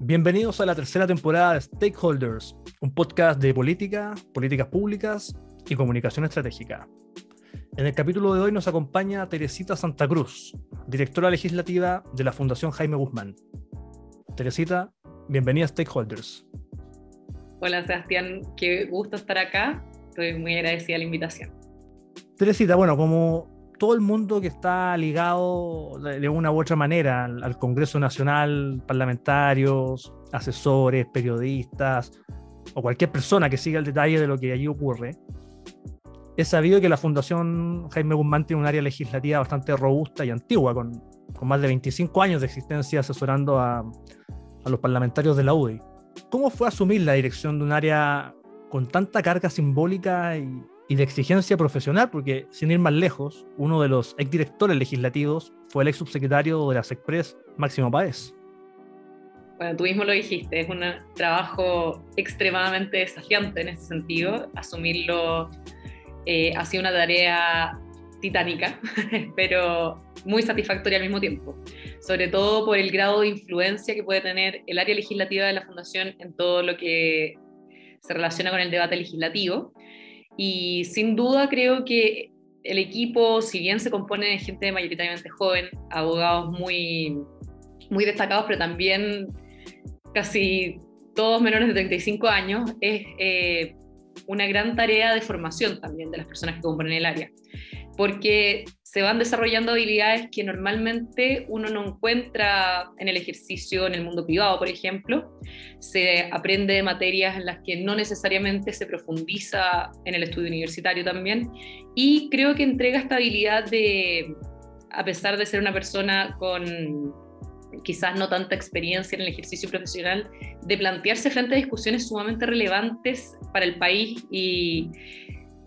Bienvenidos a la tercera temporada de Stakeholders, un podcast de política, políticas públicas y comunicación estratégica. En el capítulo de hoy nos acompaña Teresita Santa Cruz, directora legislativa de la Fundación Jaime Guzmán. Teresita, bienvenida a Stakeholders. Hola Sebastián, qué gusto estar acá. Estoy muy agradecida a la invitación. Teresita, bueno, como todo el mundo que está ligado de una u otra manera al, Congreso Nacional, parlamentarios, asesores, periodistas o cualquier persona que siga el detalle de lo que allí ocurre, es sabido que la Fundación Jaime Guzmán tiene un área legislativa bastante robusta y antigua, con, más de 25 años de existencia asesorando a los parlamentarios de la UDI. ¿Cómo fue asumir la dirección de un área con tanta carga simbólica y, y de exigencia profesional, porque sin ir más lejos, uno de los exdirectores legislativos fue el ex subsecretario de la SECPRES, Máximo Páez. Bueno, tú mismo lo dijiste, es un trabajo extremadamente desafiante en ese sentido. Asumirlo eh, ha sido una tarea titánica, pero muy satisfactoria al mismo tiempo, sobre todo por el grado de influencia que puede tener el área legislativa de la Fundación en todo lo que se relaciona con el debate legislativo y sin duda creo que el equipo, si bien se compone de gente mayoritariamente joven, abogados muy, muy destacados, pero también casi todos menores de 35 años, es eh, una gran tarea de formación también de las personas que componen el área. Porque se van desarrollando habilidades que normalmente uno no encuentra en el ejercicio en el mundo privado, por ejemplo. Se aprende de materias en las que no necesariamente se profundiza en el estudio universitario también. Y creo que entrega esta habilidad de, a pesar de ser una persona con quizás no tanta experiencia en el ejercicio profesional, de plantearse frente a discusiones sumamente relevantes para el país y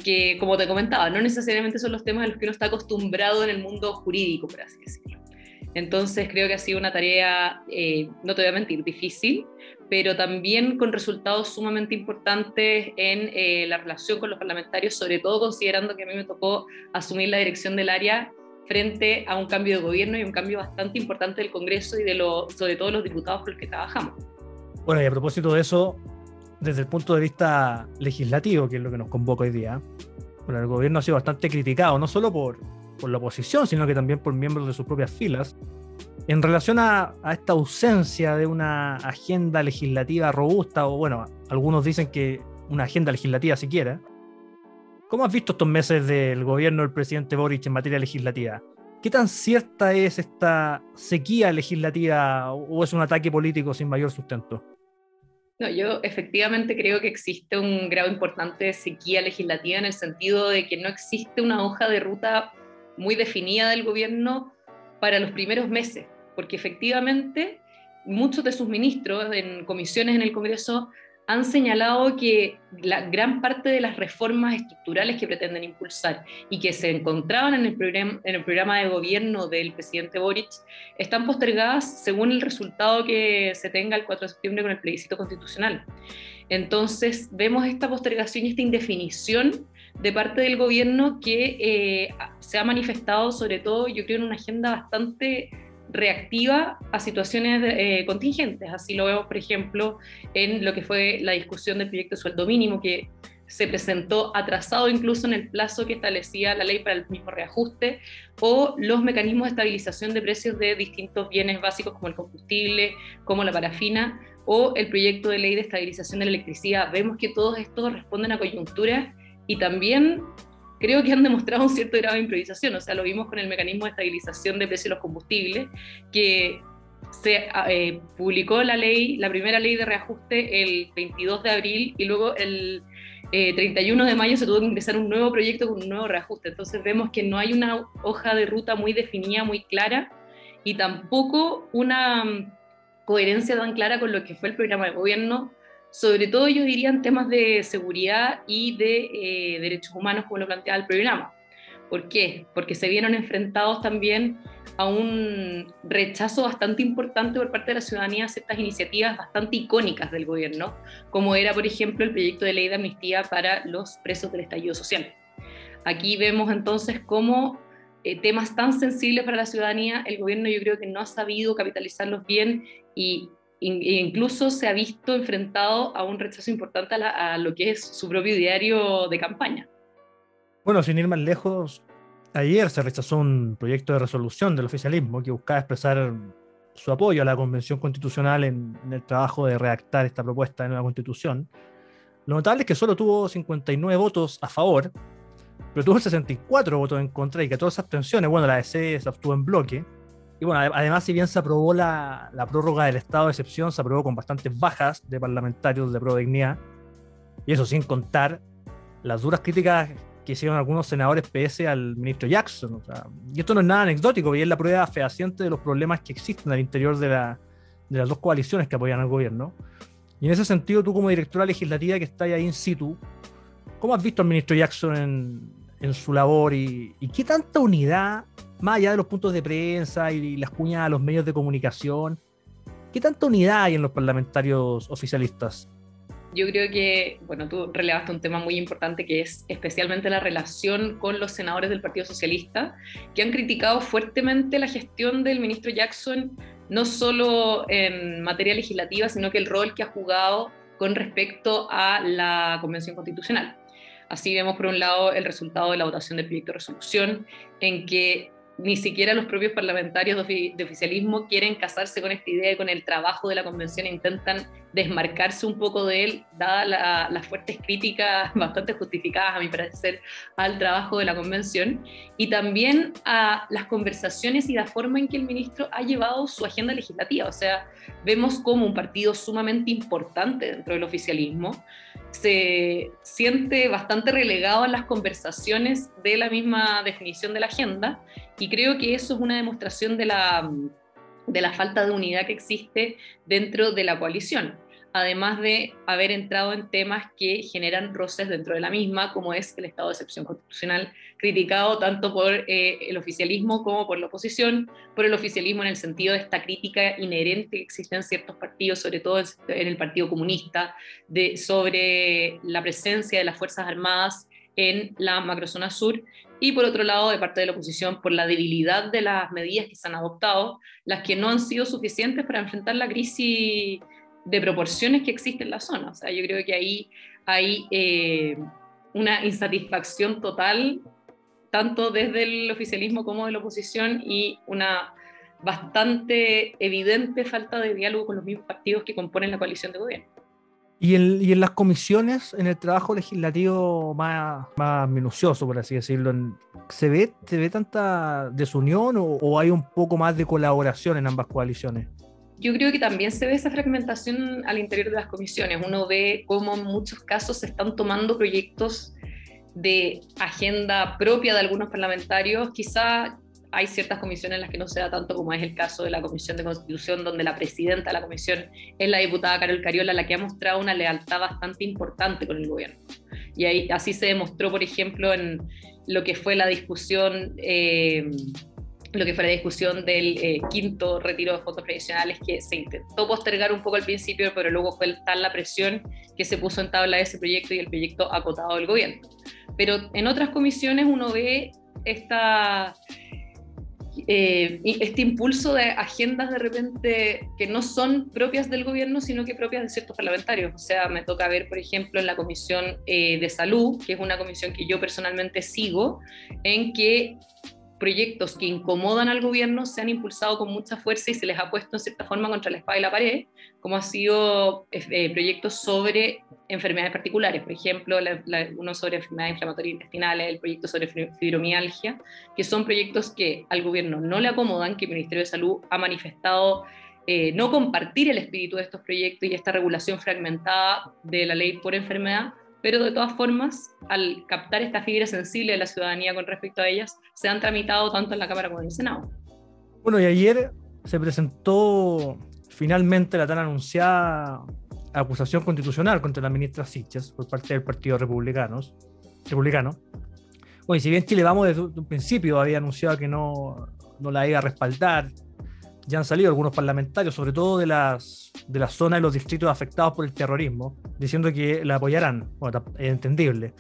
que, como te comentaba, no necesariamente son los temas a los que uno está acostumbrado en el mundo jurídico, por así decirlo. Entonces creo que ha sido una tarea, eh, no te voy a mentir, difícil, pero también con resultados sumamente importantes en eh, la relación con los parlamentarios, sobre todo considerando que a mí me tocó asumir la dirección del área frente a un cambio de gobierno y un cambio bastante importante del Congreso y de lo, sobre todo los diputados con los que trabajamos. Bueno, y a propósito de eso, desde el punto de vista legislativo, que es lo que nos convoca hoy día, el gobierno ha sido bastante criticado, no solo por, por la oposición, sino que también por miembros de sus propias filas, en relación a, a, esta ausencia de una agenda legislativa robusta, o bueno, algunos dicen que una agenda legislativa siquiera. ¿Cómo has visto estos meses del gobierno del presidente Boric en materia legislativa? ¿Qué tan cierta es esta sequía legislativa o es un ataque político sin mayor sustento? No, yo efectivamente creo que existe un grado importante de sequía legislativa en el sentido de que no existe una hoja de ruta muy definida del gobierno para los primeros meses, porque efectivamente muchos de sus ministros en comisiones en el Congreso han señalado que la gran parte de las reformas estructurales que pretenden impulsar y que se encontraban en el, programa, en el programa de gobierno del presidente Boric están postergadas según el resultado que se tenga el 4 de septiembre con el plebiscito constitucional. Entonces vemos esta postergación y esta indefinición de parte del gobierno que eh, se ha manifestado sobre todo, yo creo, en una agenda bastante reactiva a situaciones eh, contingentes. Así lo vemos, por ejemplo, en lo que fue la discusión del proyecto de sueldo mínimo, que se presentó atrasado incluso en el plazo que establecía la ley para el mismo reajuste, o los mecanismos de estabilización de precios de distintos bienes básicos como el combustible, como la parafina, o el proyecto de ley de estabilización de la electricidad. Vemos que todos estos responden a coyunturas y también creo que han demostrado un cierto grado de improvisación. O sea, lo vimos con el mecanismo de estabilización de precios de los combustibles, que se eh, publicó la ley, la primera ley de reajuste el 22 de abril y luego el 31 eh, de mayo se tuvo que ingresar un nuevo proyecto con un nuevo reajuste. Entonces vemos que no hay una hoja de ruta muy definida, muy clara, y tampoco una mm, coherencia tan clara con lo que fue el programa de gobierno, sobre todo yo diría en temas de seguridad y de eh, derechos humanos, como lo planteaba el programa. ¿Por qué? Porque se vieron enfrentados también a un rechazo bastante importante por parte de la ciudadanía a ciertas iniciativas bastante icónicas del gobierno, como era, por ejemplo, el proyecto de ley de amnistía para los presos del estallido social. Aquí vemos entonces cómo eh, temas tan sensibles para la ciudadanía, el gobierno yo creo que no ha sabido capitalizarlos bien y incluso se ha visto enfrentado a un rechazo importante a, a lo que es su propio diario de campaña. Bueno, sin ir más lejos, ayer se rechazó un proyecto de resolución del oficialismo que buscaba expresar su apoyo a la Convención Constitucional en, el trabajo de redactar esta propuesta de nueva constitución. Lo notable es que solo tuvo 59 votos a favor, pero tuvo 64 votos en contra y 14 abstenciones. Bueno, la DC se obtuvo en bloque. Y bueno, además, si bien se aprobó la, la prórroga del estado de excepción, se aprobó con bastantes bajas de parlamentarios de pro dignidad. Y eso sin contar las duras críticas que hicieron algunos senadores PS al ministro Jackson. y esto no es nada anecdótico, y es la prueba fehaciente de los problemas que existen al interior de, la, de las dos coaliciones que apoyan al gobierno. Y en ese sentido, tú como directora legislativa que estás ahí in situ, ¿cómo has visto al ministro Jackson en, en su labor y, y, qué tanta unidad, más allá de los puntos de prensa y, las cuñas a los medios de comunicación, qué tanta unidad hay en los parlamentarios oficialistas? yo creo que, bueno, tú relevaste un tema muy importante que es especialmente la relación con los senadores del Partido Socialista, que han criticado fuertemente la gestión del ministro Jackson, no solo en materia legislativa, sino que el rol que ha jugado con respecto a la Convención Constitucional. Así vemos, por un lado, el resultado de la votación del proyecto de resolución, en que ni siquiera los propios parlamentarios de, oficialismo quieren casarse con esta idea y con el trabajo de la convención intentan desmarcarse un poco de él, dadas las fuertes críticas bastante justificadas, a mi parecer, al trabajo de la convención y también a las conversaciones y la forma en que el ministro ha llevado su agenda legislativa. O sea, vemos como un partido sumamente importante dentro del oficialismo se siente bastante relegado en las conversaciones de la misma definición de la agenda y creo que eso es una demostración de la, de la falta de unidad que existe dentro de la coalición además de haber entrado en temas que generan roces dentro de la misma, como es el estado de excepción constitucional, criticado tanto por eh, el oficialismo como por la oposición, por el oficialismo en el sentido de esta crítica inherente que existe en ciertos partidos, sobre todo en el Partido Comunista, sobre la presencia de las Fuerzas Armadas en la macrozona sur y por otro lado de parte de la oposición por la debilidad de las medidas que se han adoptado, las que no han sido suficientes para enfrentar la crisis de proporciones que existen en la zona. O sea, yo creo que ahí hay eh, una insatisfacción total, tanto desde el oficialismo como de la oposición, y una bastante evidente falta de diálogo con los mismos partidos que componen la coalición de gobierno. Y en, las comisiones, en el trabajo legislativo más, más minucioso, por así decirlo, ¿se ve, ¿se ve tanta desunión o hay un poco más de colaboración en ambas coaliciones? yo creo que también se ve esa fragmentación al interior de las comisiones. Uno ve cómo en muchos casos se están tomando proyectos de agenda propia de algunos parlamentarios. Quizá hay ciertas comisiones en las que no se da tanto como es el caso de la Comisión de Constitución, donde la presidenta de la comisión es la diputada Carol Cariola, la que ha mostrado una lealtad bastante importante con el gobierno. Y ahí, así se demostró, por ejemplo, en lo que fue la discusión... Eh, lo que fue la discusión del eh, quinto retiro de fondos previsionales que se intentó postergar un poco al principio, pero luego fue tal la presión que se puso en tabla ese proyecto y el proyecto acotado del gobierno. Pero en otras comisiones uno ve esta, eh, este impulso de agendas de repente que no son propias del gobierno, sino que propias de ciertos parlamentarios. O sea, me toca ver, por ejemplo, en la Comisión eh, de Salud, que es una comisión que yo personalmente sigo, en que proyectos que incomodan al gobierno se han impulsado con mucha fuerza y se les ha puesto en cierta forma contra la espada y la pared, como ha sido eh, proyectos sobre enfermedades particulares, por ejemplo, uno sobre enfermedades inflamatorias intestinales, el proyecto sobre fibromialgia, que son proyectos que al gobierno no le acomodan, que el Ministerio de Salud ha manifestado eh, no compartir el espíritu de estos proyectos y esta regulación fragmentada de la ley por enfermedad, pero de todas formas, al captar esta fibra sensible de la ciudadanía con respecto a ellas, se han tramitado tanto en la Cámara como en el Senado. Bueno, y ayer se presentó finalmente la tan anunciada acusación constitucional contra la ministra Siches por parte del Partido Republicanos, Republicano. Bueno, y si bien Chile Vamos desde un principio había anunciado que no, no la iba a respaldar, ya han salido algunos parlamentarios, sobre todo de las, de la zona y los distritos afectados por el terrorismo, diciendo que la apoyarán. Bueno, es entendible.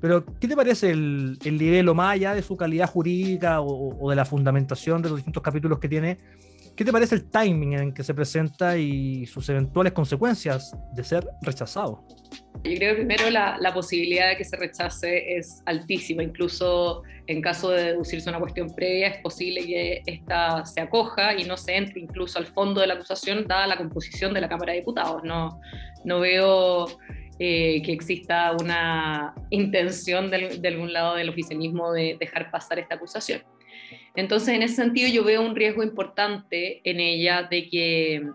Pero, ¿qué te parece el, el nivel más allá de su calidad jurídica o, o, de la fundamentación de los distintos capítulos que tiene? ¿Qué te parece el timing en que se presenta y sus eventuales consecuencias de ser rechazado? Yo creo que primero la, la, posibilidad de que se rechace es altísima, incluso en caso de deducirse una cuestión previa es posible que esta se acoja y no se entre incluso al fondo de la acusación dada la composición de la Cámara de Diputados. No, no veo eh, que exista una intención de, de algún lado del oficialismo de dejar pasar esta acusación. Entonces, en ese sentido, yo veo un riesgo importante en ella de que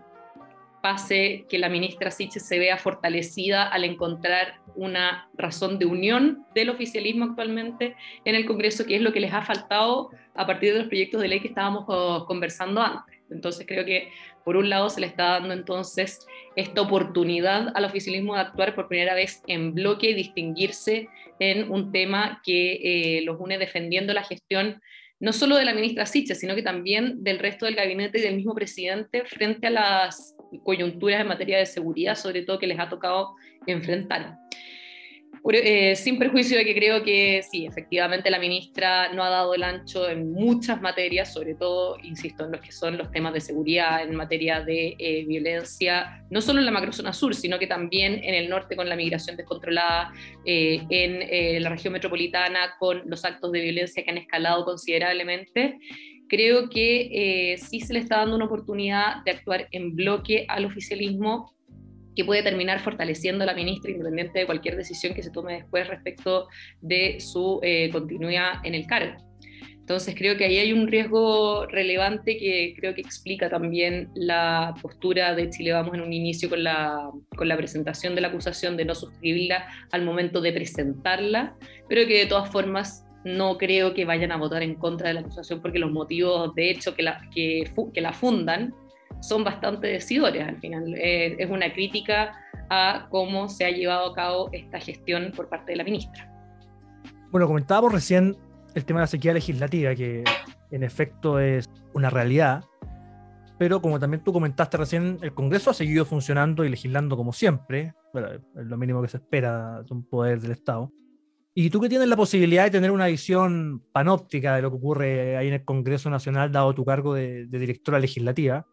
pase que la ministra Siches se vea fortalecida al encontrar una razón de unión del oficialismo actualmente en el Congreso, que es lo que les ha faltado a partir de los proyectos de ley que estábamos conversando antes. Entonces creo que por un lado se le está dando entonces esta oportunidad al oficialismo de actuar por primera vez en bloque y distinguirse en un tema que eh, los une defendiendo la gestión no solo de la ministra Siches, sino que también del resto del gabinete y del mismo presidente frente a las coyunturas en materia de seguridad, sobre todo que les ha tocado enfrentar. Eh, sin perjuicio de que creo que sí, efectivamente la ministra no ha dado el ancho en muchas materias, sobre todo, insisto, en los que son los temas de seguridad, en materia de eh, violencia, no solo en la macrozona sur, sino que también en el norte con la migración descontrolada, eh, en la región metropolitana con los actos de violencia que han escalado considerablemente creo que sí se le está dando una oportunidad de actuar en bloque al oficialismo que puede terminar fortaleciendo a la ministra independiente de cualquier decisión que se tome después respecto de su eh, continuidad en el cargo. Entonces creo que ahí hay un riesgo relevante que creo que explica también la postura de Chile Vamos en un inicio con la, con la presentación de la acusación de no suscribirla al momento de presentarla, pero que de todas formas no creo que vayan a votar en contra de la acusación porque los motivos de hecho que la, que, que la fundan son bastante decidores al final. Eh, es una crítica a cómo se ha llevado a cabo esta gestión por parte de la ministra. Bueno, comentábamos recién el tema de la sequía legislativa, que en efecto es una realidad, pero como también tú comentaste recién, el Congreso ha seguido funcionando y legislando como siempre, es lo mínimo que se espera de un poder del Estado. Y tú que tienes la posibilidad de tener una visión panóptica de lo que ocurre ahí en el Congreso Nacional, dado tu cargo de, directora legislativa,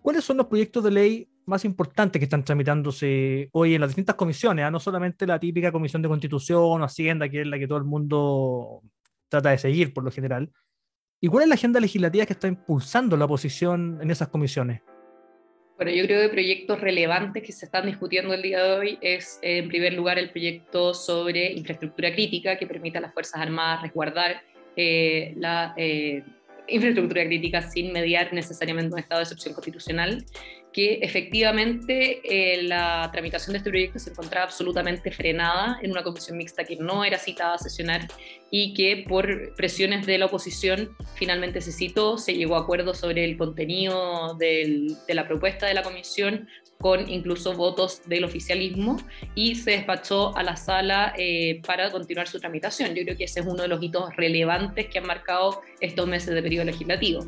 ¿Cuáles son los proyectos de ley más importantes que están tramitándose hoy en las distintas comisiones? Ah? No solamente la típica comisión de constitución o hacienda, que es la que todo el mundo trata de seguir por lo general. ¿Y cuál es la agenda legislativa que está impulsando la oposición en esas comisiones? Bueno, yo creo que proyectos relevantes que se están discutiendo el día de hoy es, en primer lugar, el proyecto sobre infraestructura crítica que permita a las Fuerzas Armadas resguardar eh, la eh, infraestructura crítica sin mediar necesariamente un estado de excepción constitucional, que efectivamente eh, la tramitación de este proyecto se encontraba absolutamente frenada en una comisión mixta que no era citada a sesionar y que por presiones de la oposición finalmente se citó, se llegó a acuerdo sobre el contenido del, de la propuesta de la comisión con incluso votos del oficialismo y se despachó a la sala eh, para continuar su tramitación. Yo creo que ese es uno de los hitos relevantes que han marcado estos meses de periodo legislativo.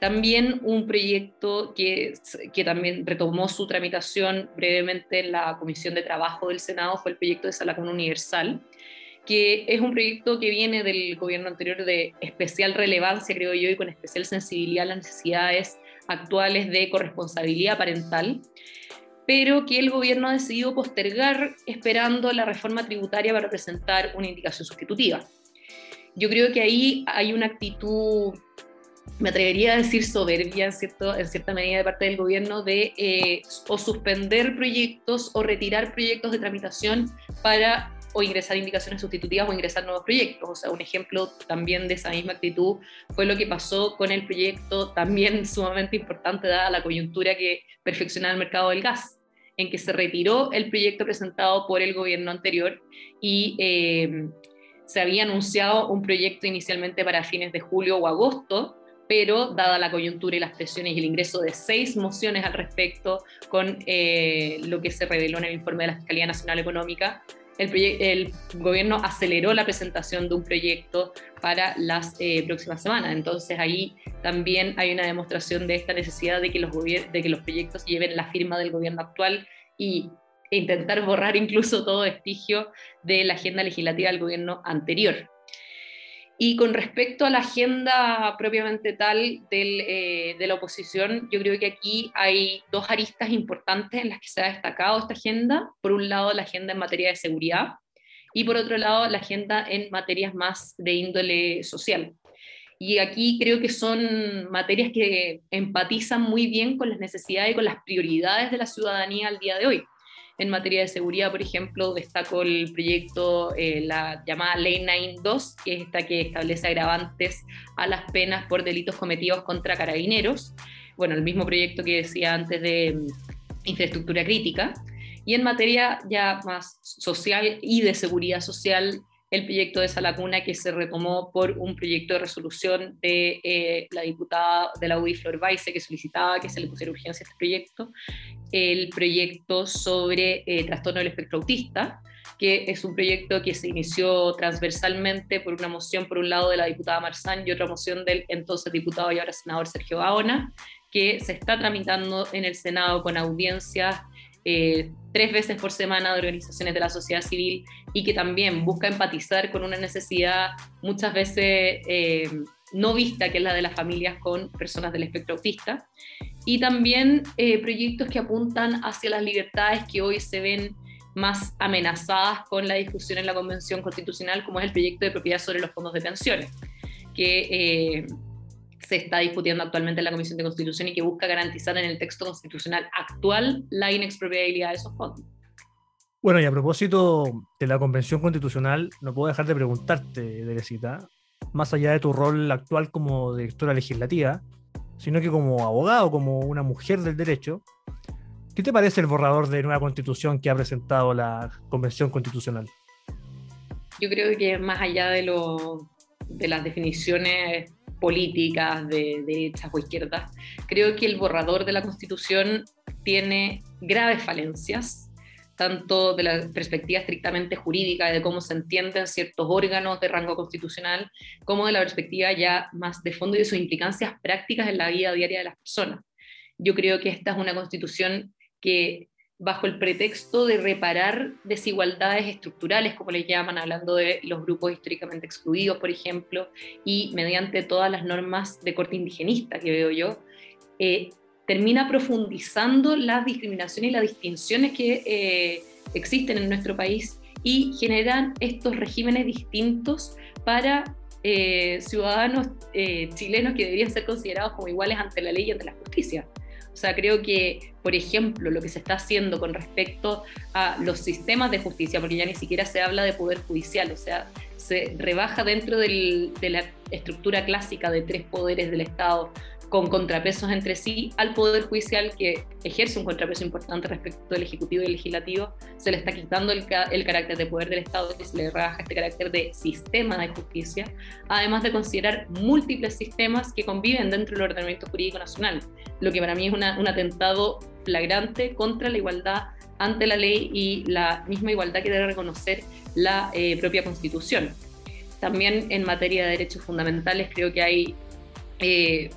También un proyecto que, que también retomó su tramitación brevemente en la Comisión de Trabajo del Senado fue el proyecto de Sala Universal, que es un proyecto que viene del gobierno anterior de especial relevancia, creo yo, y con especial sensibilidad a las necesidades actuales de corresponsabilidad parental, pero que el gobierno ha decidido postergar esperando la reforma tributaria para presentar una indicación sustitutiva. Yo creo que ahí hay una actitud, me atrevería a decir soberbia en, cierto, en cierta medida de parte del gobierno, de eh, o suspender proyectos o retirar proyectos de tramitación para o ingresar indicaciones sustitutivas o ingresar nuevos proyectos. O sea, un ejemplo también de esa misma actitud fue lo que pasó con el proyecto también sumamente importante dada la coyuntura que perfecciona el mercado del gas en que se retiró el proyecto presentado por el gobierno anterior y eh, se había anunciado un proyecto inicialmente para fines de julio o agosto, pero dada la coyuntura y las presiones y el ingreso de seis mociones al respecto con eh, lo que se reveló en el informe de la Fiscalía Nacional Económica, el, gobierno aceleró la presentación de un proyecto para las eh, próximas semanas. Entonces ahí también hay una demostración de esta necesidad de que los, proyectos lleven la firma del gobierno actual y e intentar borrar incluso todo vestigio de la agenda legislativa del gobierno anterior. Y con respecto a la agenda propiamente tal eh, de la oposición, yo creo que aquí hay dos aristas importantes en las que se ha destacado esta agenda. Por un lado, la agenda en materia de seguridad y por otro lado, la agenda en materias más de índole social. Y aquí creo que son materias que empatizan muy bien con las necesidades y con las prioridades de la ciudadanía al día de hoy. En materia de seguridad, por ejemplo, destaco el proyecto, eh, la llamada Ley 92, que es esta que establece agravantes a las penas por delitos cometidos contra carabineros. Bueno, el mismo proyecto que decía antes de mm, infraestructura crítica. Y en materia ya más social y de seguridad social, el proyecto de esa lacuna que se retomó por un proyecto de resolución de eh, la diputada de la UDI, Flor Baise, que solicitaba que se le pusiera urgencia a este proyecto, el proyecto sobre eh, trastorno del espectro autista, que es un proyecto que se inició transversalmente por una moción, por un lado, de la diputada Marzán y otra moción del entonces diputado y ahora senador Sergio Gaona, que se está tramitando en el Senado con audiencias eh, tres veces por semana de organizaciones de la sociedad civil y que también busca empatizar con una necesidad muchas veces eh, no vista, que es la de las familias con personas del espectro autista, y también eh, proyectos que apuntan hacia las libertades que hoy se ven más amenazadas con la discusión en la Convención Constitucional, como es el proyecto de propiedad sobre los fondos de pensiones, que se está discutiendo actualmente en la Comisión de Constitución y que busca garantizar en el texto constitucional actual la inexpropiabilidad de esos fondos. Bueno, y a propósito de la Convención Constitucional, no puedo dejar de preguntarte, Derecita, más allá de tu rol actual como directora legislativa, sino que como abogado, como una mujer del derecho, ¿qué te parece el borrador de nueva constitución que ha presentado la Convención Constitucional? Yo creo que más allá de, lo, de las definiciones políticas de derechas o izquierdas, creo que el borrador de la Constitución tiene graves falencias, tanto de la perspectiva estrictamente jurídica de cómo se entienden ciertos órganos de rango constitucional, como de la perspectiva ya más de fondo y de sus implicancias prácticas en la vida diaria de las personas. Yo creo que esta es una constitución que bajo el pretexto de reparar desigualdades estructurales, como les llaman, hablando de los grupos históricamente excluidos, por ejemplo, y mediante todas las normas de corte indigenista que veo yo, eh, termina profundizando las discriminaciones y las distinciones que eh, existen en nuestro país y generan estos regímenes distintos para eh, ciudadanos chilenos que deberían ser considerados como iguales ante la ley y ante la justicia. O sea, creo que, por ejemplo, lo que se está haciendo con respecto a los sistemas de justicia, porque ya ni siquiera se habla de poder judicial, o sea, se rebaja dentro de la estructura clásica de tres poderes del Estado con contrapesos entre sí al Poder Judicial, que ejerce un contrapeso importante respecto del Ejecutivo y el Legislativo, se le está quitando el, carácter de poder del Estado y se le rebaja este carácter de sistema de justicia, además de considerar múltiples sistemas que conviven dentro del ordenamiento jurídico nacional, lo que para mí es un atentado flagrante contra la igualdad ante la ley y la misma igualdad que debe reconocer la eh, propia Constitución. También en materia de derechos fundamentales creo que hay eh,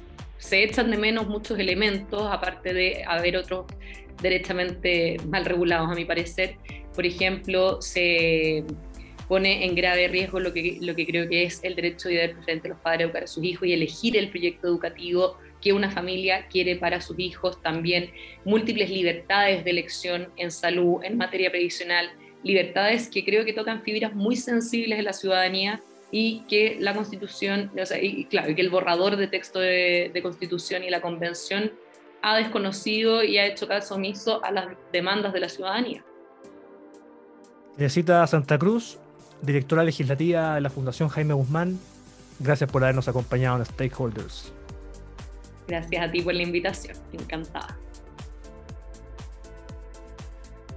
se echan de menos muchos elementos, aparte de haber otros derechamente mal regulados, a mi parecer. Por ejemplo, se pone en grave riesgo lo que, lo que creo que es el derecho y deber preferente de los padres a educar a sus hijos y elegir el proyecto educativo que una familia quiere para sus hijos, también múltiples libertades de elección en salud, en materia previsional, libertades que creo que tocan fibras muy sensibles de la ciudadanía y que la constitución, o sea, y claro, que el borrador de texto de, de constitución y la convención ha desconocido y ha hecho caso omiso a las demandas de la ciudadanía. Necesita Santa Cruz, directora legislativa de la Fundación Jaime Guzmán. Gracias por habernos acompañado en Stakeholders. Gracias a ti por la invitación, encantada.